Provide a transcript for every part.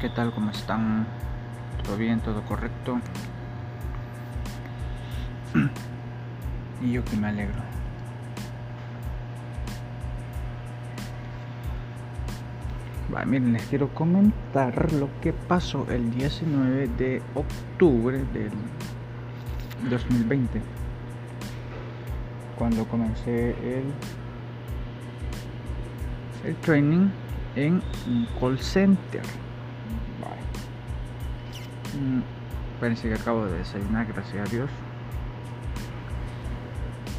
¿Qué tal? ¿Cómo están? ¿Todo bien? ¿Todo correcto? y yo que me alegro. miren, les quiero comentar lo que pasó el 19 de octubre del 2020. Cuando comencé el, el training en un call center. Mm, parece que acabo de desayunar, gracias a Dios.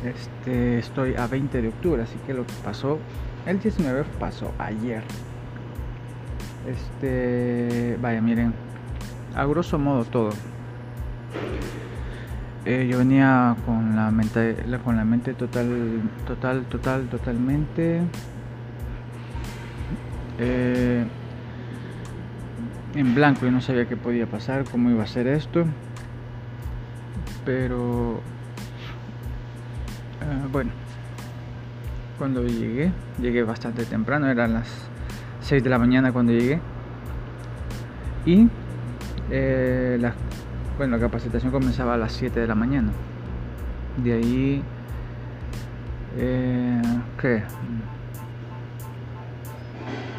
Este, estoy a 20 de octubre, así que lo que pasó el 19 pasó ayer. Este, vaya, miren, a grosso modo todo. Eh, yo venía con la mente, con la mente total, total, total, totalmente eh, en blanco. Yo no sabía qué podía pasar, cómo iba a ser esto, pero eh, bueno, cuando llegué, llegué bastante temprano, eran las 6 de la mañana cuando llegué. Y eh, la, bueno, la capacitación comenzaba a las 7 de la mañana. De ahí, eh, ¿qué?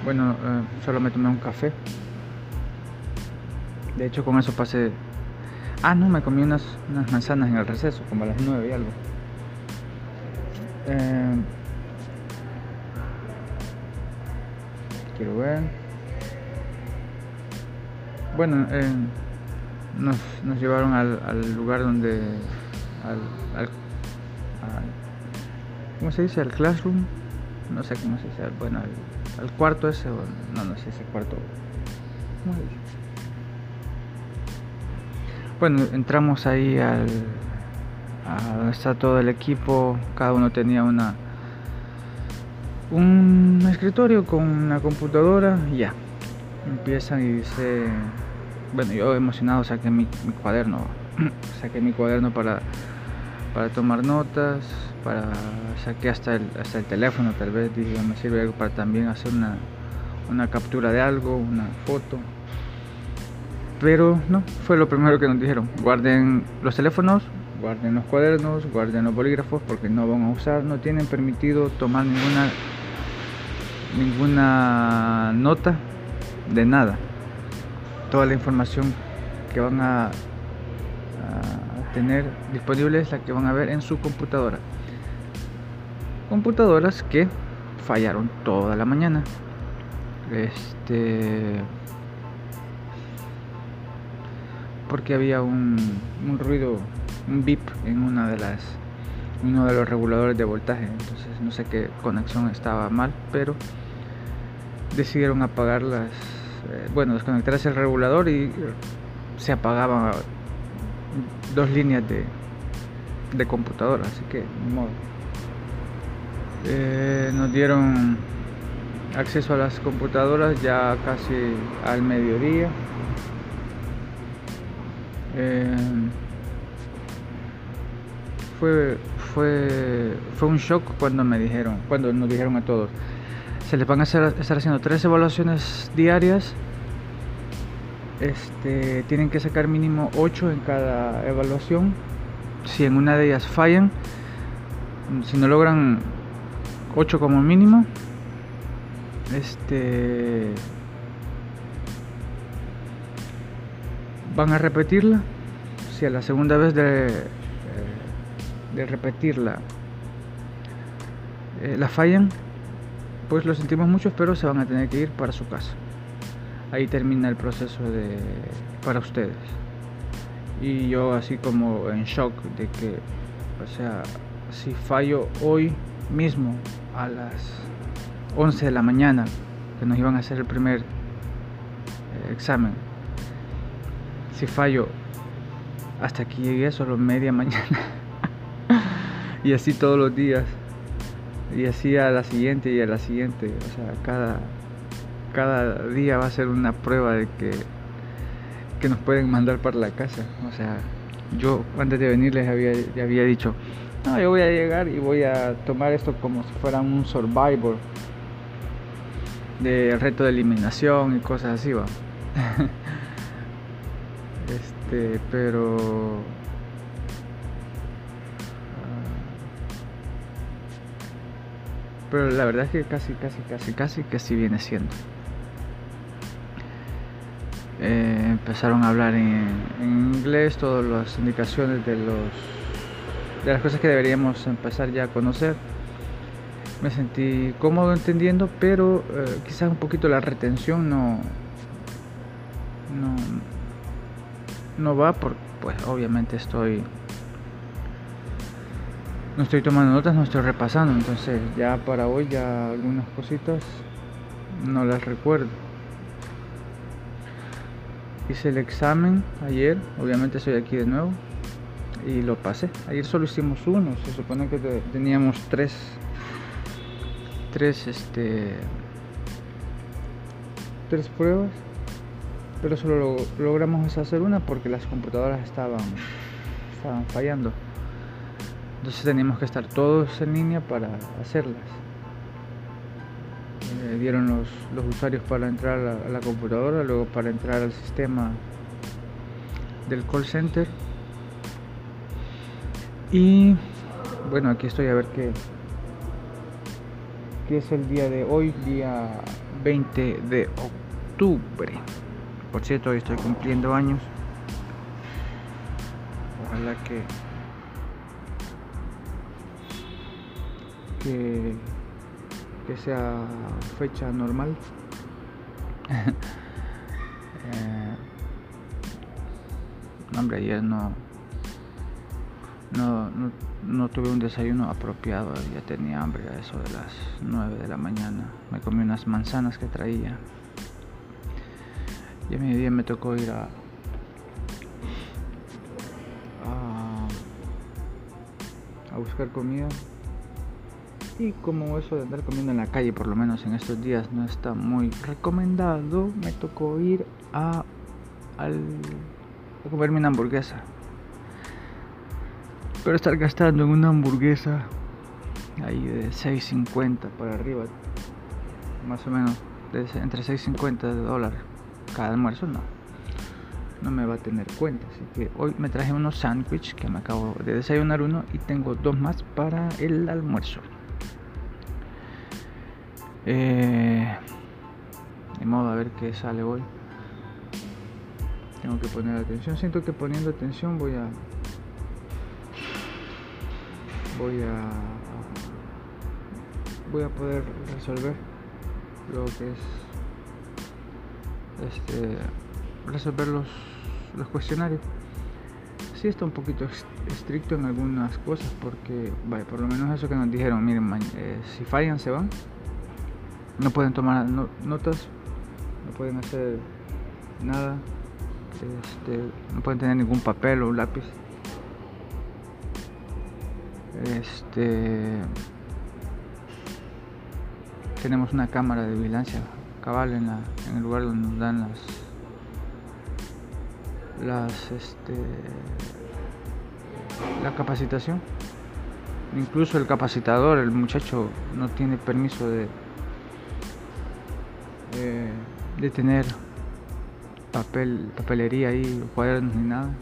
Bueno, eh, solo me tomé un café. De hecho, con eso pasé. Ah, no, me comí unas, unas manzanas en el receso, como a las 9 y algo. Eh, quiero ver. Bueno, eh, nos, nos, llevaron al, al, lugar donde. Al, al, ¿Cómo se dice? Al classroom. No sé cómo se dice. Bueno, al, cuarto ese. No, no sé ese cuarto. ¿Cómo se? Bueno, entramos ahí al. A, está todo el equipo. Cada uno tenía una un escritorio con una computadora y ya. Empiezan y dice, bueno, yo emocionado saqué mi, cuaderno, saqué mi cuaderno para, para tomar notas, para saqué hasta el, hasta el teléfono tal vez, dije, me sirve para también hacer una, una captura de algo, una foto. Pero no, fue lo primero que nos dijeron, guarden los teléfonos, guarden los cuadernos, guarden los bolígrafos porque no van a usar, no tienen permitido tomar ninguna ninguna nota de nada. Toda la información que van a, tener disponible es la que van a ver en su computadora. Computadoras que fallaron toda la mañana. Este porque había un, ruido, un bip en una de las uno de los reguladores de voltaje. Entonces no sé qué conexión estaba mal, pero decidieron apagar las, eh, bueno, desconectarse el regulador y se apagaban dos líneas de, de computadora, así que modo. Eh, nos dieron acceso a las computadoras ya casi al mediodía. Eh, fue, fue, fue un shock cuando me dijeron, cuando nos dijeron a todos, se les van a hacer, estar haciendo tres evaluaciones diarias. Este, tienen que sacar mínimo 8 en cada evaluación. Si en una de ellas fallan, si no logran 8 como mínimo, este van a repetirla. Si a la segunda vez de, eh, de repetirla eh, la fallan, pues lo sentimos mucho, pero se van a tener que ir para su casa. Ahí termina el proceso de para ustedes. Y yo así como en shock de que, o sea, si fallo hoy mismo a las 11 de la mañana, que nos iban a hacer el primer eh, examen, si fallo hasta que llegué solo media mañana y así todos los días y así a la siguiente y a la siguiente. O sea, cada, cada día va a ser una prueba de que, que nos pueden mandar para la casa. O sea, yo antes de venir les había, había dicho, no, yo voy a llegar y voy a tomar esto como si fuera un survivor de reto de eliminación y cosas así, va. este, pero Pero la verdad es que casi, casi, casi, casi sí viene siendo. Eh, empezaron a hablar en, inglés, todas las indicaciones de los de las cosas que deberíamos empezar ya a conocer. Me sentí cómodo entendiendo, pero eh, quizás un poquito la retención no no no va por pues obviamente estoy no estoy tomando notas, no estoy repasando, entonces ya para hoy ya algunas cositas no las recuerdo. Hice el examen ayer, obviamente estoy aquí de nuevo y lo pasé. Ayer solo hicimos uno, se supone que teníamos tres, tres, este, tres pruebas, pero solo logramos hacer una porque las computadoras estaban, estaban fallando. Entonces teníamos que estar todos en línea para hacerlas. Eh, dieron los, los, usuarios para entrar a la, computadora, luego para entrar al sistema del call center. Y bueno, aquí estoy a ver qué, qué es el día de hoy, día 20 de octubre. Por cierto, hoy estoy cumpliendo años. Ojalá que que, sea fecha normal. eh, hombre, ayer no, no, no, tuve un desayuno apropiado, ya tenía hambre a eso de las 9 de la mañana. Me comí unas manzanas que traía. Y a día me tocó ir a, a buscar comida y como eso de andar comiendo en la calle, por lo menos en estos días, no está muy recomendado, me tocó ir a, a comerme una hamburguesa. Pero estar gastando en una hamburguesa ahí de 6.50 para arriba, más o menos entre 6.50 de dólares cada almuerzo, no. No me va a tener cuenta. Así que hoy me traje unos sándwiches que me acabo de desayunar uno y tengo dos más para el almuerzo. Eh, de modo a ver qué sale hoy. Tengo que poner atención. Siento que poniendo atención voy a voy a voy a poder resolver lo que es este resolver los, cuestionarios. Sí está un poquito estricto en algunas cosas porque, vaya, por lo menos eso que nos dijeron, miren, eh, si fallan se van no pueden tomar notas, no pueden hacer nada, este, no pueden tener ningún papel o lápiz. Este tenemos una cámara de vigilancia cabal en, la, en el lugar donde nos dan las las este la capacitación incluso el capacitador el muchacho no tiene permiso de de tener papel, papelería ahí, cuadernos ni nada,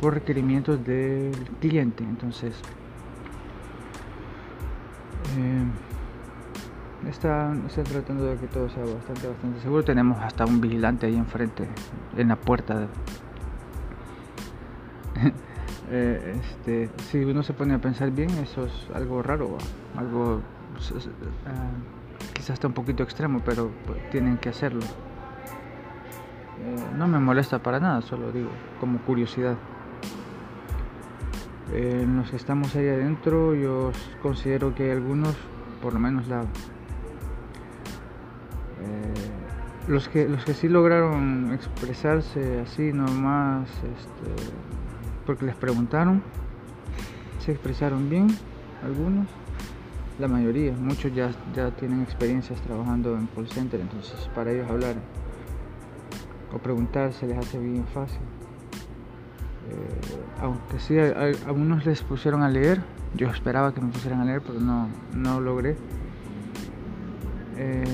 por requerimientos del cliente. Entonces, eh, está, tratando de que todo sea bastante, bastante seguro. Tenemos hasta un vigilante ahí enfrente, en la puerta. Eh, este, si uno se pone a pensar bien, eso es algo raro, algo quizás está un poquito extremo, pero tienen que hacerlo. Eh, no me molesta para nada, solo digo, como curiosidad. Eh, los que estamos ahí adentro, yo considero que hay algunos, por lo menos la, los que los que sí lograron expresarse así nomás, este, porque les preguntaron, se expresaron bien, algunos la mayoría, muchos ya, ya tienen experiencias trabajando en call center, entonces para ellos hablar o preguntar se les hace bien fácil. Eh, aunque sí, algunos les pusieron a leer, yo esperaba que me pusieran a leer, pero no, no logré. Eh,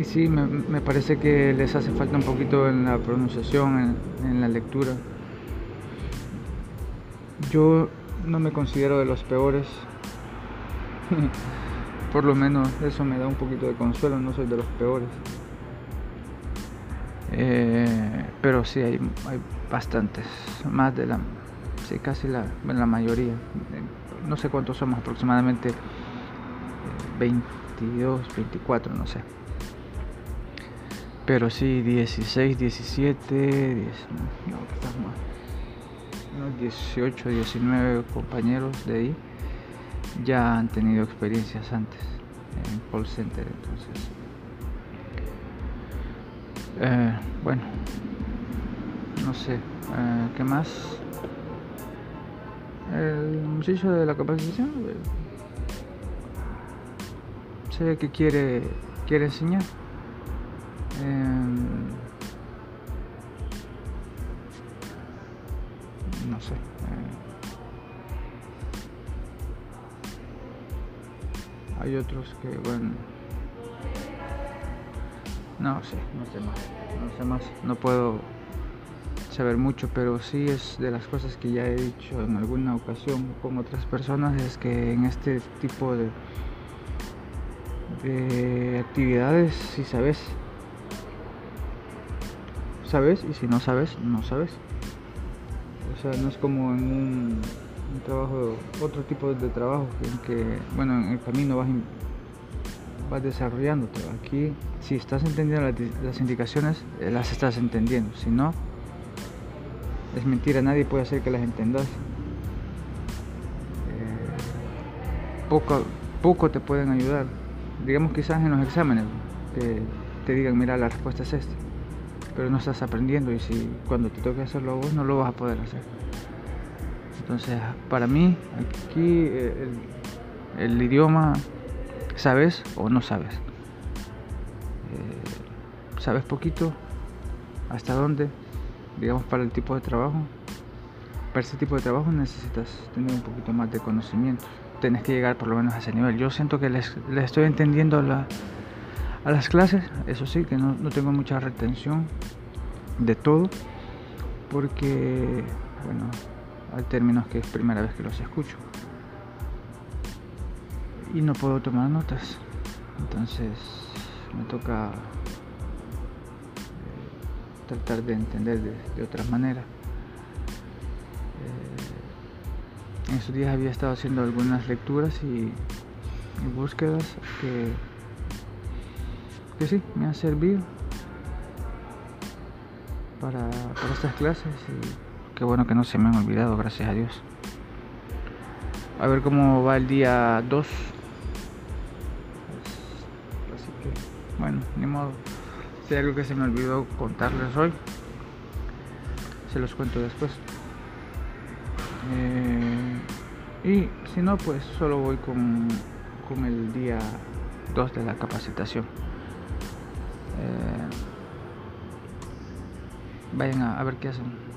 y sí, me, parece que les hace falta un poquito en la pronunciación, en, la lectura. Yo no me considero de los peores. Por lo menos eso me da un poquito de consuelo, no soy de los peores. Eh, pero sí hay, hay bastantes, más de la, sí, casi la, la mayoría. No sé cuántos somos, aproximadamente 22, 24, no sé. Pero sí, 16, 17, 10, no, unos 18, 19 compañeros de ahí ya han tenido experiencias antes en call center, entonces. Eh, bueno, no sé, eh, ¿qué más? El muchacho de la capacitación eh, sé que quiere, quiere enseñar. Em, no sé. hay otros que, bueno, no sé, no sé más, no sé más, no puedo saber mucho, pero sí es de las cosas que ya he dicho en alguna ocasión con otras personas, es que en este tipo de, de actividades, si sabes, sabes, y si no sabes, no sabes. O sea, no es como en un trabajo, otro tipo de trabajo en que, bueno, en el camino vas, vas desarrollándote. Aquí, si estás entendiendo las, indicaciones, eh, las estás entendiendo. Si no, es mentira, nadie puede hacer que las entendas. Eh, poco, poco te pueden ayudar. Digamos quizás en los exámenes te, te digan, mira, la respuesta es esta. Pero no estás aprendiendo y si cuando te toque hacerlo vos no lo vas a poder hacer. Entonces, para mí, aquí eh, el, idioma, ¿sabes o no sabes? Eh, ¿Sabes poquito? ¿Hasta dónde? Digamos, para el tipo de trabajo. Para ese tipo de trabajo necesitas tener un poquito más de conocimiento. Tienes que llegar por lo menos a ese nivel. Yo siento que les, estoy entendiendo a las clases, eso sí, que no, no tengo mucha retención de todo, porque, bueno, al términos que es primera vez que los escucho. Y no puedo tomar notas. Entonces me toca eh, tratar de entender de, otra manera. Eh, en esos días había estado haciendo algunas lecturas y, búsquedas que, que sí, me han servido para, para estas clases. Y, Qué bueno que no se me han olvidado, gracias a Dios. A ver cómo va el día 2. Así que, bueno, ni modo. Si hay algo que se me olvidó contarles hoy, se los cuento después. Eh, y si no, pues solo voy con, con el día 2 de la capacitación. Eh, vayan a ver qué hacen.